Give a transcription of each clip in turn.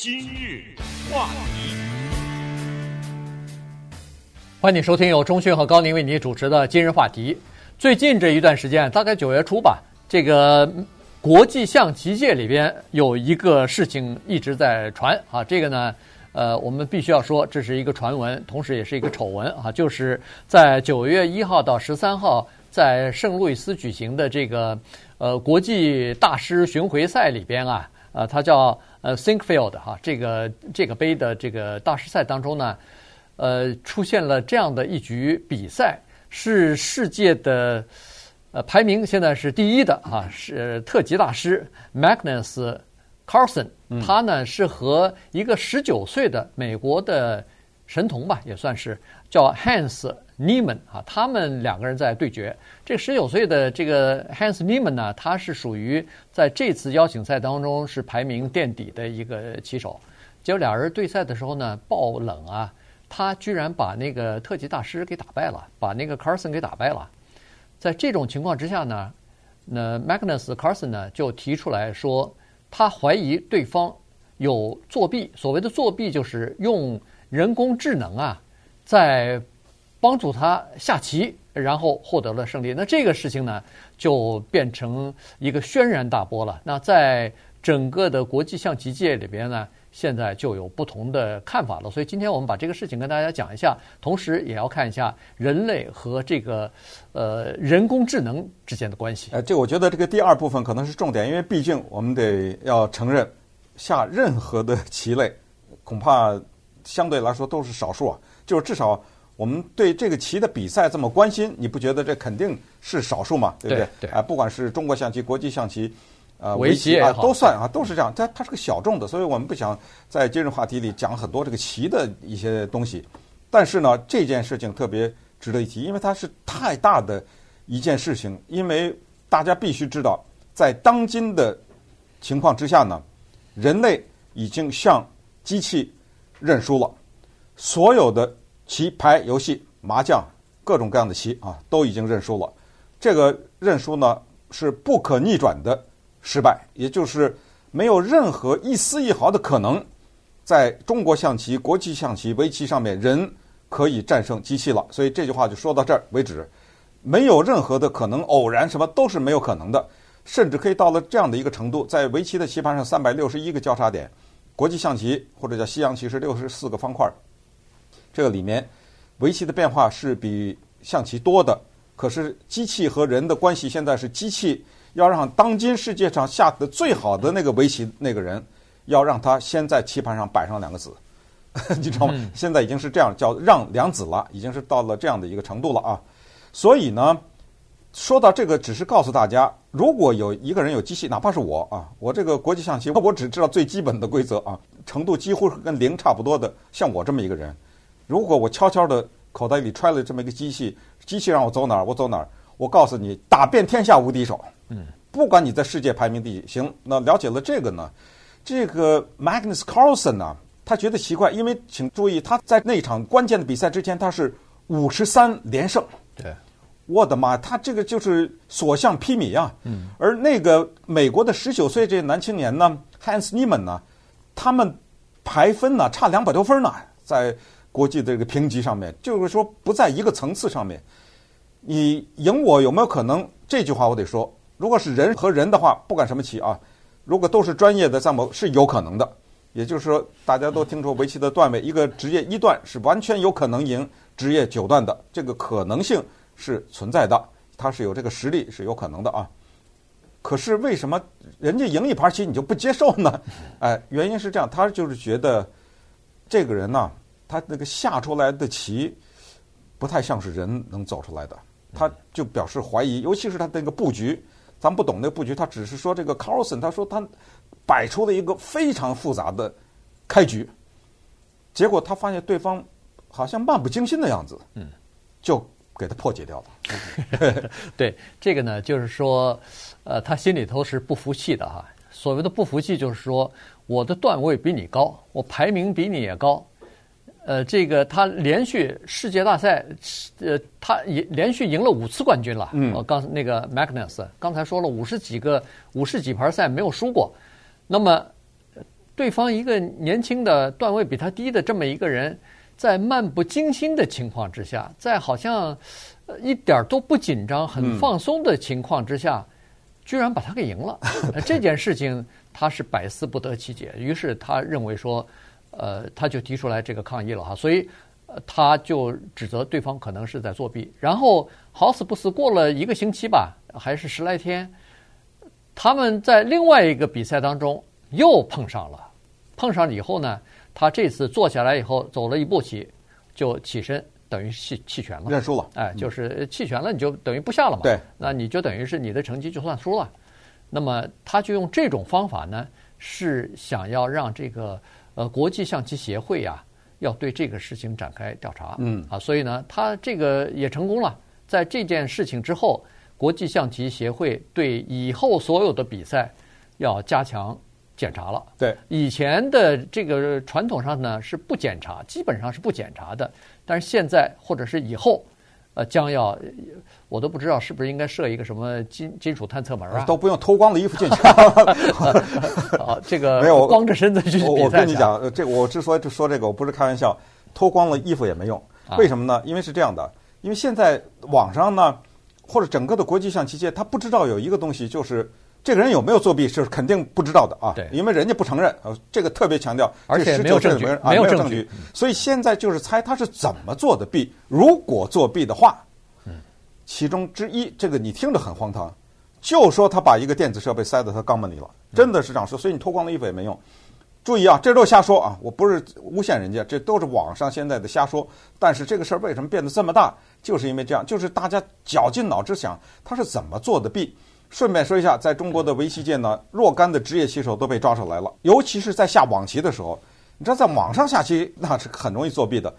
今日话题，欢迎收听由钟迅和高宁为你主持的《今日话题》。最近这一段时间，大概九月初吧，这个国际象棋界里边有一个事情一直在传啊。这个呢，呃，我们必须要说，这是一个传闻，同时也是一个丑闻啊。就是在九月一号到十三号，在圣路易斯举行的这个呃国际大师巡回赛里边啊，呃，它叫。呃，Thinkfield 哈，这个这个杯的这个大师赛当中呢，呃，出现了这样的一局比赛，是世界的呃排名现在是第一的哈，是特级大师 Magnus Carlsen，他呢是和一个十九岁的美国的神童吧，也算是叫 Hans。Niman 啊，他们两个人在对决。这十九岁的这个 Hans Neiman 呢，他是属于在这次邀请赛当中是排名垫底的一个棋手。结果俩人对赛的时候呢，爆冷啊，他居然把那个特级大师给打败了，把那个 Carson 给打败了。在这种情况之下呢，那 Magnus Carson 呢就提出来说，他怀疑对方有作弊。所谓的作弊，就是用人工智能啊，在帮助他下棋，然后获得了胜利。那这个事情呢，就变成一个轩然大波了。那在整个的国际象棋界里边呢，现在就有不同的看法了。所以今天我们把这个事情跟大家讲一下，同时也要看一下人类和这个呃人工智能之间的关系。呃，这我觉得这个第二部分可能是重点，因为毕竟我们得要承认，下任何的棋类，恐怕相对来说都是少数啊，就是至少。我们对这个棋的比赛这么关心，你不觉得这肯定是少数嘛？对不对？对。啊，不管是中国象棋、国际象棋，呃，围棋啊，都算啊，都是这样。它它是个小众的，所以我们不想在今日话题里讲很多这个棋的一些东西。但是呢，这件事情特别值得一提，因为它是太大的一件事情。因为大家必须知道，在当今的情况之下呢，人类已经向机器认输了，所有的。棋牌游戏、麻将，各种各样的棋啊，都已经认输了。这个认输呢，是不可逆转的失败，也就是没有任何一丝一毫的可能，在中国象棋、国际象棋、围棋上面，人可以战胜机器了。所以这句话就说到这儿为止，没有任何的可能，偶然什么都是没有可能的，甚至可以到了这样的一个程度，在围棋的棋盘上三百六十一个交叉点，国际象棋或者叫西洋棋是六十四个方块。这个里面，围棋的变化是比象棋多的。可是机器和人的关系现在是机器要让当今世界上下的最好的那个围棋那个人，要让他先在棋盘上摆上两个子，你知道吗？现在已经是这样叫让两子了，已经是到了这样的一个程度了啊。所以呢，说到这个，只是告诉大家，如果有一个人有机器，哪怕是我啊，我这个国际象棋，我只知道最基本的规则啊，程度几乎是跟零差不多的，像我这么一个人。如果我悄悄的口袋里揣了这么一个机器，机器让我走哪儿我走哪儿，我告诉你，打遍天下无敌手。嗯，不管你在世界排名第几，行，那了解了这个呢，这个 Magnus Carlsen 呢，他觉得奇怪，因为请注意，他在那场关键的比赛之前，他是五十三连胜。对，我的妈，他这个就是所向披靡啊。嗯，而那个美国的十九岁这男青年呢，Hans Niemann 呢，他们排分呢差两百多分呢，在。国际的这个评级上面，就是说不在一个层次上面。你赢我有没有可能？这句话我得说，如果是人和人的话，不管什么棋啊，如果都是专业的战谋，是有可能的。也就是说，大家都听说围棋的段位，一个职业一段是完全有可能赢职业九段的，这个可能性是存在的，他是有这个实力是有可能的啊。可是为什么人家赢一盘棋你就不接受呢？哎，原因是这样，他就是觉得这个人呢。他那个下出来的棋不太像是人能走出来的，他就表示怀疑，尤其是他那个布局，咱不懂那个布局，他只是说这个 Carlson，他说他摆出了一个非常复杂的开局，结果他发现对方好像漫不经心的样子，嗯，就给他破解掉了。对，这个呢，就是说，呃，他心里头是不服气的哈。所谓的不服气，就是说我的段位比你高，我排名比你也高。呃，这个他连续世界大赛，呃，他也连续赢了五次冠军了。嗯，我刚那个 Magnus 刚才说了五十几个五十几盘赛没有输过，那么对方一个年轻的段位比他低的这么一个人，在漫不经心的情况之下，在好像一点都不紧张、很放松的情况之下，嗯、居然把他给赢了。这件事情他是百思不得其解，于是他认为说，呃，他就提出来这个抗议了哈。所以，他就指责对方可能是在作弊。然后好死不死过了一个星期吧，还是十来天，他们在另外一个比赛当中又碰上了。碰上了以后呢，他这次坐下来以后走了一步棋，就起身，等于弃弃权了，认输了。哎，就是弃权了，你就等于不下了嘛。对，那你就等于是你的成绩就算输了。那么他就用这种方法呢，是想要让这个呃国际象棋协会呀、啊，要对这个事情展开调查。嗯啊，所以呢，他这个也成功了。在这件事情之后，国际象棋协会对以后所有的比赛要加强。检查了，对以前的这个传统上呢是不检查，基本上是不检查的。但是现在或者是以后，呃，将要我都不知道是不是应该设一个什么金金属探测门啊？都不用脱光了衣服进去。啊，这个没有光着身子去比赛。我我跟你讲，这我之所以说这个，我不是开玩笑，脱光了衣服也没用。为什么呢？因为是这样的，因为现在网上呢，或者整个的国际象棋界，他不知道有一个东西就是。这个人有没有作弊是肯定不知道的啊，对，因为人家不承认，这个特别强调，而且没有证据，没有证据，所以现在就是猜他是怎么做的弊。如果作弊的话，其中之一，这个你听着很荒唐，就说他把一个电子设备塞到他肛门里了，真的是这样说，所以你脱光了衣服也没用。注意啊，这都是瞎说啊，我不是诬陷人家，这都是网上现在的瞎说。但是这个事儿为什么变得这么大，就是因为这样，就是大家绞尽脑汁想他是怎么做的弊。顺便说一下，在中国的围棋界呢，若干的职业棋手都被抓出来了。尤其是在下网棋的时候，你知道，在网上下棋那是很容易作弊的，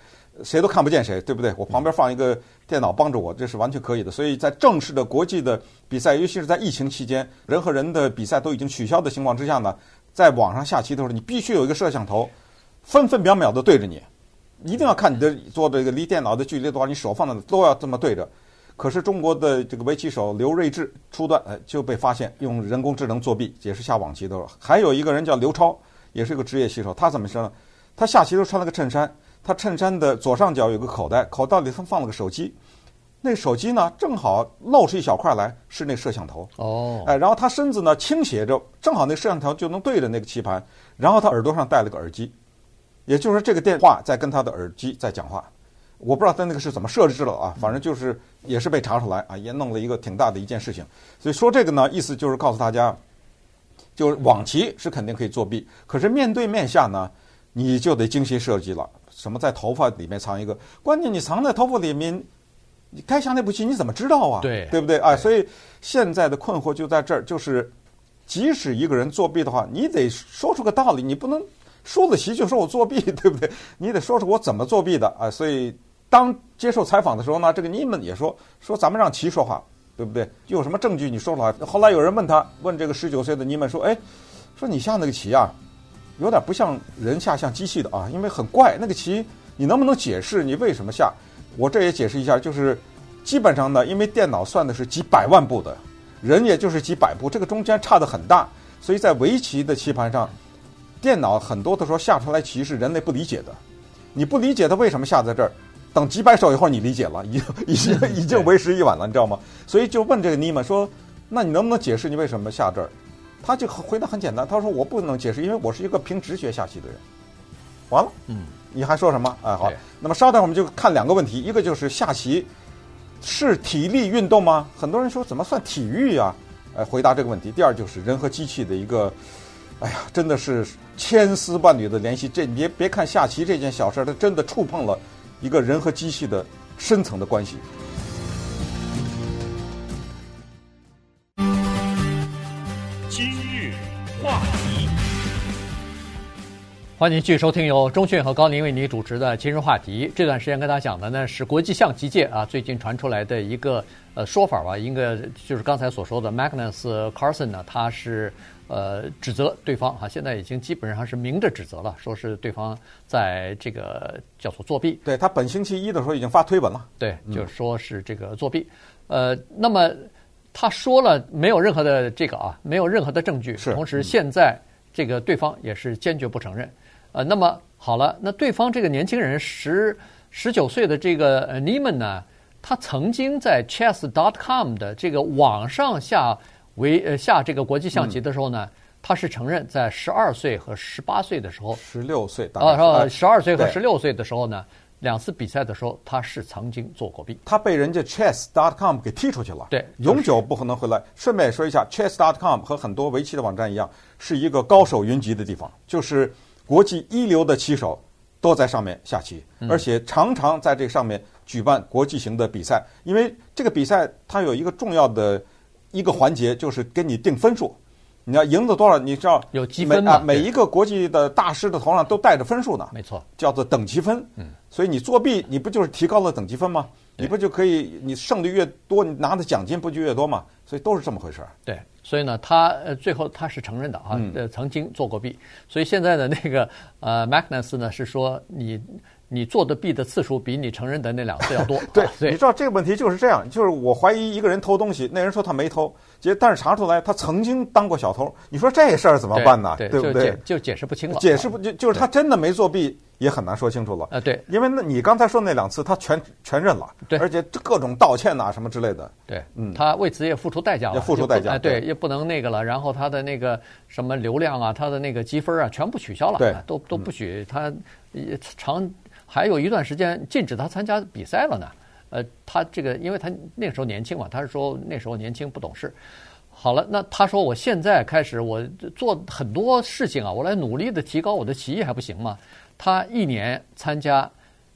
谁都看不见谁，对不对？我旁边放一个电脑帮着我，这是完全可以的。所以在正式的国际的比赛，尤其是在疫情期间，人和人的比赛都已经取消的情况之下呢，在网上下棋的时候，你必须有一个摄像头，分分秒秒的对着你，一定要看你的做这个离电脑的距离多少，你手放的都要这么对着。可是中国的这个围棋手刘睿智初段呃就被发现用人工智能作弊，也是下网棋的。还有一个人叫刘超，也是一个职业棋手，他怎么说呢？他下棋都穿了个衬衫，他衬衫的左上角有个口袋，口袋里他放了个手机，那手机呢正好露出一小块来，是那摄像头。哦，哎，然后他身子呢倾斜着，正好那摄像头就能对着那个棋盘，然后他耳朵上戴了个耳机，也就是说这个电话在跟他的耳机在讲话。我不知道他那个是怎么设置了啊，反正就是也是被查出来啊，也弄了一个挺大的一件事情。所以说这个呢，意思就是告诉大家，就是网棋是肯定可以作弊，可是面对面下呢，你就得精心设计了。什么在头发里面藏一个，关键你藏在头发里面，你该下那步棋你怎么知道啊？对，对不对啊？所以现在的困惑就在这儿，就是即使一个人作弊的话，你得说出个道理，你不能输了棋就说我作弊，对不对？你得说说我怎么作弊的啊，所以。当接受采访的时候呢，这个尼曼也说说咱们让棋说话，对不对？有什么证据你说出来。后来有人问他，问这个十九岁的尼曼说：“哎，说你下那个棋啊，有点不像人下，像机器的啊，因为很怪。那个棋你能不能解释你为什么下？我这也解释一下，就是基本上呢，因为电脑算的是几百万步的，人也就是几百步，这个中间差得很大，所以在围棋的棋盘上，电脑很多的时候下出来棋是人类不理解的。你不理解他为什么下在这儿。”等几百手以后，你理解了，已经已经已经为时已晚了，你知道吗？所以就问这个尼玛说：“那你能不能解释你为什么下这儿？”他就回答很简单，他说：“我不能解释，因为我是一个凭直觉下棋的人。”完了，嗯，你还说什么？哎，好，那么稍等，我们就看两个问题，一个就是下棋是体力运动吗？很多人说怎么算体育呀？哎，回答这个问题。第二就是人和机器的一个，哎呀，真的是千丝万缕的联系。这你别别看下棋这件小事，它真的触碰了。一个人和机器的深层的关系。今日话题，欢迎继续收听由中讯和高宁为你主持的《今日话题》。这段时间跟大家讲的呢是国际象棋界啊最近传出来的一个呃说法吧，应该就是刚才所说的 Magnus Carlsen 呢，他是。呃，指责对方哈，现在已经基本上是明着指责了，说是对方在这个叫做作弊。对，他本星期一的时候已经发推文了，对，就是说是这个作弊。呃，那么他说了没有任何的这个啊，没有任何的证据。是。同时，现在这个对方也是坚决不承认。呃，那么好了，那对方这个年轻人十十九岁的这个呃 Niemann 呢，他曾经在 Chess.com 的这个网上下围呃下这个国际象棋的时候呢，嗯、他是承认在十二岁和十八岁的时候，十六岁啊，十二岁和十六岁的时候呢。两次比赛的时候，他是曾经做过弊，他被人家 Chess.com 给踢出去了，对，永久不可能回来。顺便说一下，Chess.com 和很多围棋的网站一样，是一个高手云集的地方，就是国际一流的棋手都在上面下棋，而且常常在这上面举办国际型的比赛。因为这个比赛它有一个重要的一个环节，就是给你定分数。你要赢得多少？你知道有积分啊，每一个国际的大师的头上都带着分数呢。没错，叫做等级分。嗯，所以你作弊，你不就是提高了等级分吗？你不就可以，你胜率越多，你拿的奖金不就越多吗？所以都是这么回事儿。对，所以呢，他呃最后他是承认的啊，呃曾经做过弊。所以现在的那个呃 Magnus 呢是说你。你做的弊的次数比你承认的那两次要多。对，你知道这个问题就是这样，就是我怀疑一个人偷东西，那人说他没偷，结但是查出来他曾经当过小偷，你说这事儿怎么办呢？对，对不对？就解释不清了。解释不就就是他真的没作弊，也很难说清楚了。啊，对，因为那你刚才说那两次他全全认了，对，而且各种道歉呐什么之类的。对，嗯，他为此也付出代价了，也付出代价。哎，对，也不能那个了。然后他的那个什么流量啊，他的那个积分啊，全部取消了，对，都都不许他也长。还有一段时间禁止他参加比赛了呢，呃，他这个因为他那个时候年轻嘛，他是说那时候年轻不懂事。好了，那他说我现在开始我做很多事情啊，我来努力的提高我的棋艺还不行吗？他一年参加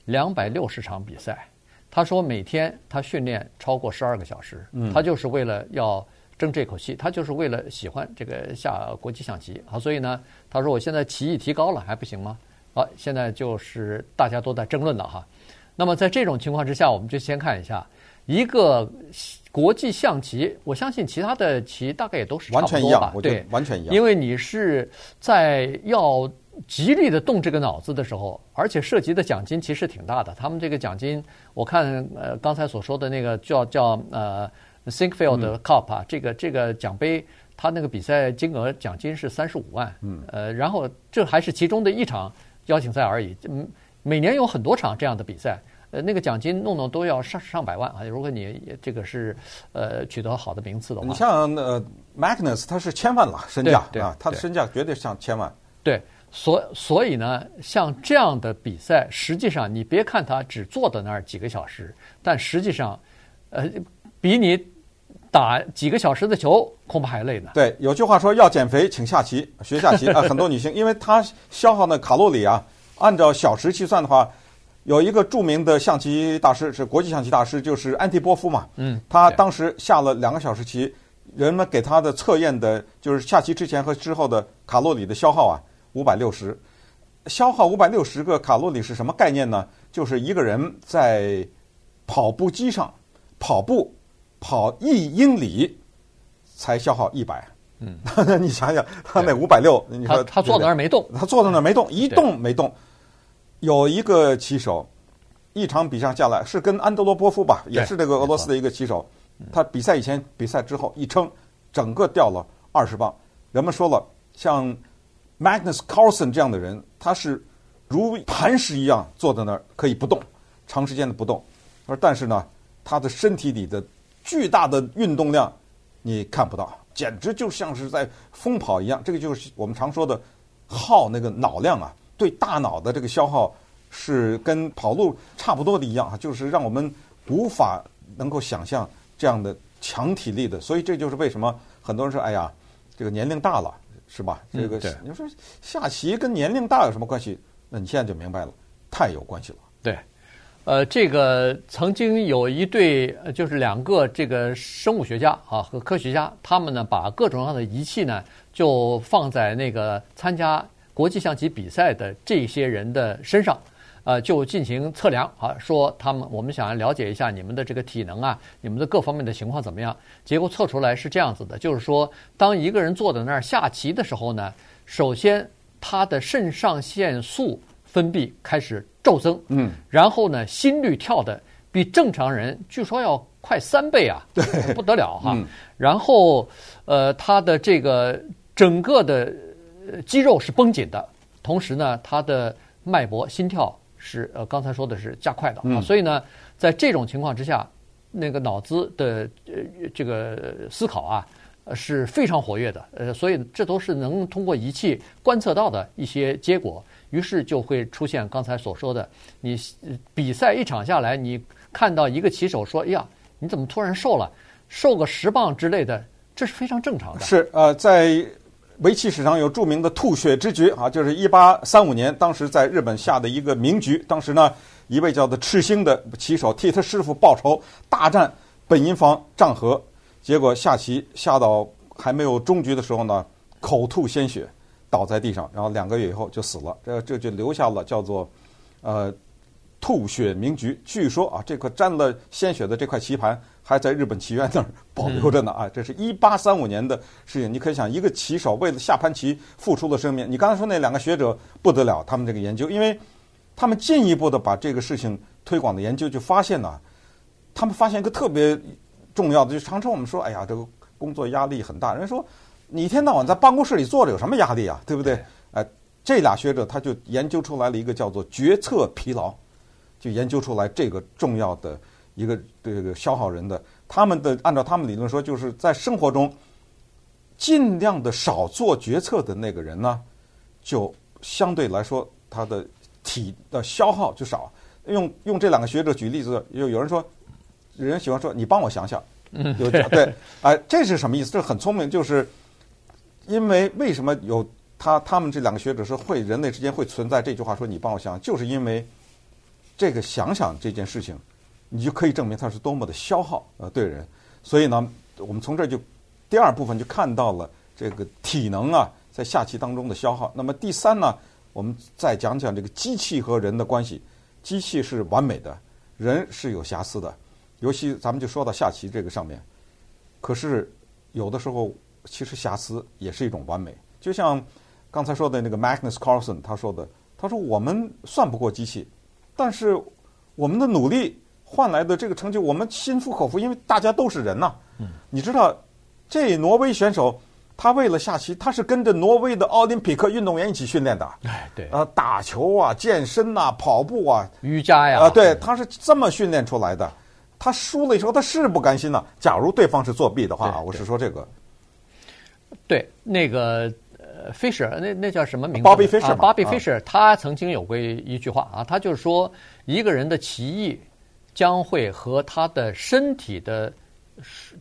两百六十场比赛，他说每天他训练超过十二个小时，他就是为了要争这口气，他就是为了喜欢这个下国际象棋。好，所以呢，他说我现在棋艺提高了还不行吗？好，现在就是大家都在争论了哈。那么在这种情况之下，我们就先看一下一个国际象棋。我相信其他的棋大概也都是差不多吧，对，完全一样。因为你是在要极力的动这个脑子的时候，而且涉及的奖金其实挺大的。他们这个奖金，我看呃刚才所说的那个叫叫呃 Sinquefield Cup 啊，嗯、这个这个奖杯，他那个比赛金额奖金是三十五万，嗯，呃，然后这还是其中的一场。邀请赛而已，嗯，每年有很多场这样的比赛，呃，那个奖金弄弄都要上上百万啊！如果你这个是呃取得好的名次的话，你像呃 Magnus 他是千万了身价啊，他的身价绝对上千万。对，所所以呢，像这样的比赛，实际上你别看他只坐在那儿几个小时，但实际上，呃，比你打几个小时的球恐怕还累呢。对，有句话说要减肥，请下棋，学下棋啊。很多女性，因为她消耗的卡路里啊，按照小时计算的话，有一个著名的象棋大师是国际象棋大师，就是安提波夫嘛。嗯。他当时下了两个小时棋，人们给他的测验的就是下棋之前和之后的卡路里的消耗啊，五百六十。消耗五百六十个卡路里是什么概念呢？就是一个人在跑步机上跑步。跑一英里才消耗一百，嗯，你想想，他那五百六，你说他坐在那儿没动，他坐在那儿没动，一动没动。有一个棋手，一场比赛下来是跟安德罗波夫吧，也是这个俄罗斯的一个棋手，他比赛以前、比赛之后一称，整个掉了二十磅。人们说了，像 Magnus Carlsen 这样的人，他是如磐石一样坐在那儿可以不动，长时间的不动，而但是呢，他的身体里的巨大的运动量，你看不到，简直就像是在疯跑一样。这个就是我们常说的耗那个脑量啊，对大脑的这个消耗是跟跑路差不多的一样啊，就是让我们无法能够想象这样的强体力的。所以这就是为什么很多人说：“哎呀，这个年龄大了，是吧？” 这个你说下棋跟年龄大有什么关系？那你现在就明白了，太有关系了。对。呃，这个曾经有一对，就是两个这个生物学家啊和科学家，他们呢把各种各样的仪器呢就放在那个参加国际象棋比赛的这些人的身上，呃，就进行测量啊，说他们我们想要了解一下你们的这个体能啊，你们的各方面的情况怎么样？结果测出来是这样子的，就是说，当一个人坐在那儿下棋的时候呢，首先他的肾上腺素分泌开始。骤增，嗯，然后呢，心率跳的比正常人据说要快三倍啊，对，不得了哈。然后，呃，他的这个整个的呃肌肉是绷紧的，同时呢，他的脉搏、心跳是呃刚才说的是加快的啊，嗯、所以呢，在这种情况之下，那个脑子的呃这个思考啊。呃，是非常活跃的，呃，所以这都是能通过仪器观测到的一些结果，于是就会出现刚才所说的，你比赛一场下来，你看到一个棋手说：“哎呀，你怎么突然瘦了？瘦个十磅之类的，这是非常正常的。”是，呃，在围棋史上有著名的吐血之局啊，就是一八三五年，当时在日本下的一个名局，当时呢，一位叫做赤星的棋手替他师傅报仇，大战本因坊丈和。结果下棋下到还没有终局的时候呢，口吐鲜血，倒在地上，然后两个月以后就死了。这这就留下了叫做呃吐血名局。据说啊，这个沾了鲜血的这块棋盘还在日本棋院那儿保留着呢啊。这是一八三五年的事情，你可以想，一个棋手为了下盘棋付出了生命。你刚才说那两个学者不得了，他们这个研究，因为他们进一步的把这个事情推广的研究，就发现呢，他们发现一个特别。重要的就常常我们说，哎呀，这个工作压力很大。人说，你一天到晚在办公室里坐着，有什么压力啊？对不对？哎，这俩学者他就研究出来了一个叫做决策疲劳，就研究出来这个重要的一个这个消耗人的。他们的按照他们理论说，就是在生活中尽量的少做决策的那个人呢，就相对来说他的体的消耗就少。用用这两个学者举例子，有有人说。人喜欢说：“你帮我想想。”嗯，有对，哎，这是什么意思？这很聪明，就是因为为什么有他他们这两个学者说会人类之间会存在这句话说“你帮我想”，就是因为这个想想这件事情，你就可以证明它是多么的消耗呃对人。所以呢，我们从这就第二部分就看到了这个体能啊在下棋当中的消耗。那么第三呢，我们再讲讲这个机器和人的关系。机器是完美的，人是有瑕疵的。尤其咱们就说到下棋这个上面，可是有的时候其实瑕疵也是一种完美。就像刚才说的那个 Magnus Carlsen 他说的，他说我们算不过机器，但是我们的努力换来的这个成绩，我们心服口服，因为大家都是人呐。嗯。你知道这挪威选手，他为了下棋，他是跟着挪威的奥林匹克运动员一起训练的。哎，对。啊，打球啊，健身呐，跑步啊，瑜伽呀。啊，对，他是这么训练出来的。他输了以后，他是不甘心呐。假如对方是作弊的话，我是说这个。对，那个呃，Fisher，那那叫什么名字？Bobby Fischer。Bobby Fischer，他曾经有过一句话啊，他就是说，一个人的棋艺将会和他的身体的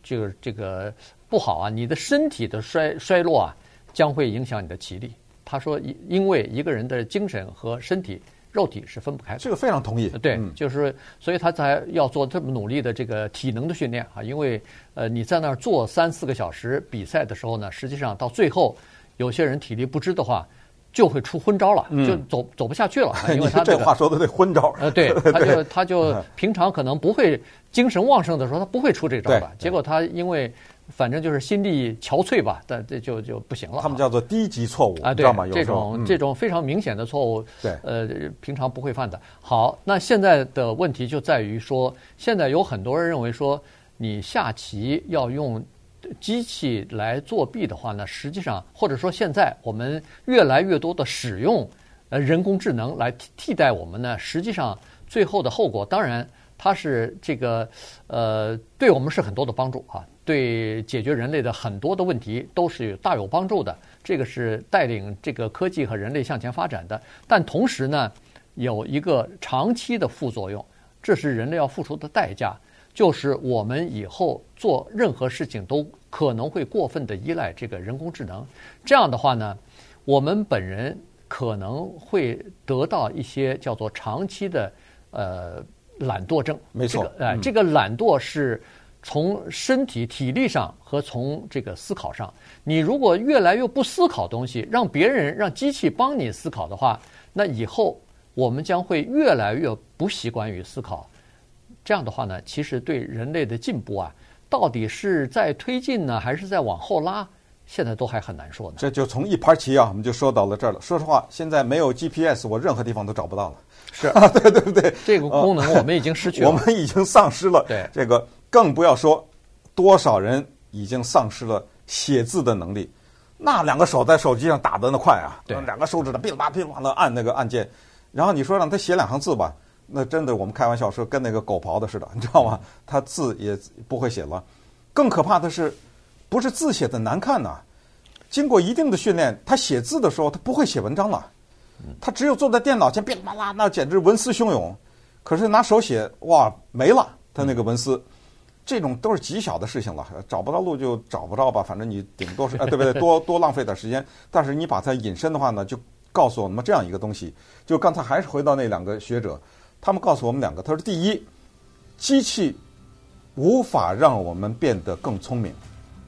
就是这个不好啊，你的身体的衰衰落啊，将会影响你的棋力。他说，因因为一个人的精神和身体。肉体是分不开的，这个非常同意。对，就是所以他才要做这么努力的这个体能的训练啊，因为呃你在那儿坐三四个小时，比赛的时候呢，实际上到最后有些人体力不支的话，就会出昏招了，就走走不下去了。因为他这话说的对，昏招。呃，对，他就他就平常可能不会精神旺盛的时候，他不会出这招的。结果他因为。反正就是心力憔悴吧，但这就就不行了。他们叫做低级错误啊，对，这种这种非常明显的错误，对，呃，平常不会犯的。好，那现在的问题就在于说，现在有很多人认为说，你下棋要用机器来作弊的话呢，实际上或者说现在我们越来越多的使用呃人工智能来替替代我们呢，实际上最后的后果，当然它是这个呃，对我们是很多的帮助啊。对解决人类的很多的问题都是大有帮助的，这个是带领这个科技和人类向前发展的。但同时呢，有一个长期的副作用，这是人类要付出的代价，就是我们以后做任何事情都可能会过分的依赖这个人工智能。这样的话呢，我们本人可能会得到一些叫做长期的呃懒惰症。没错，哎，这个懒惰是。从身体体力上和从这个思考上，你如果越来越不思考东西，让别人让机器帮你思考的话，那以后我们将会越来越不习惯于思考。这样的话呢，其实对人类的进步啊，到底是在推进呢，还是在往后拉，现在都还很难说呢。这就从一盘棋啊，我们就说到了这儿了。说实话，现在没有 GPS，我任何地方都找不到了。是 啊，对对对，这个功能我们已经失去了，我们已经丧失了。对这个。更不要说多少人已经丧失了写字的能力。那两个手在手机上打的那快啊，对两个手指头噼里啪啦噼里啪啦按那个按键，然后你说让他写两行字吧，那真的我们开玩笑说跟那个狗刨的似的，你知道吗？他字也不会写了。更可怕的是，不是字写的难看呐、啊，经过一定的训练，他写字的时候他不会写文章了，他只有坐在电脑前噼里啪啦，那简直文思汹涌。可是拿手写，哇，没了，他那个文思。这种都是极小的事情了，找不到路就找不着吧，反正你顶多是啊，对不对？多多浪费点时间。但是你把它引申的话呢，就告诉我们这样一个东西。就刚才还是回到那两个学者，他们告诉我们两个，他说：第一，机器无法让我们变得更聪明，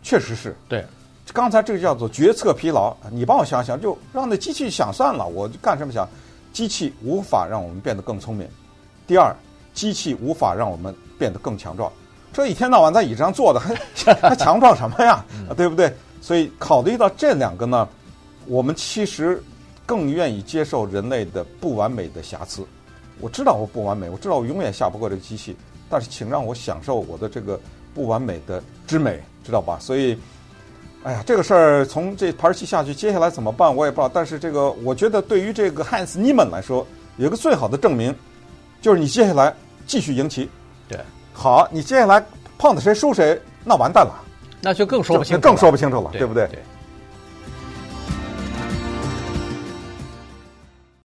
确实是。对，刚才这个叫做决策疲劳。你帮我想想，就让那机器想算了，我就干什么想？机器无法让我们变得更聪明。第二，机器无法让我们变得更强壮。这一天到晚在椅子上坐的，还 还强壮什么呀？对不对？所以考虑到这两个呢，我们其实更愿意接受人类的不完美的瑕疵。我知道我不完美，我知道我永远下不过这个机器，但是请让我享受我的这个不完美的之美，知道吧？所以，哎呀，这个事儿从这盘棋下去，接下来怎么办我也不知道。但是这个，我觉得对于这个汉斯·尼曼来说，有一个最好的证明，就是你接下来继续赢棋。对。好，你接下来碰到谁输谁，那完蛋了，那就更说不清楚，更说不清楚了，对，对不对？对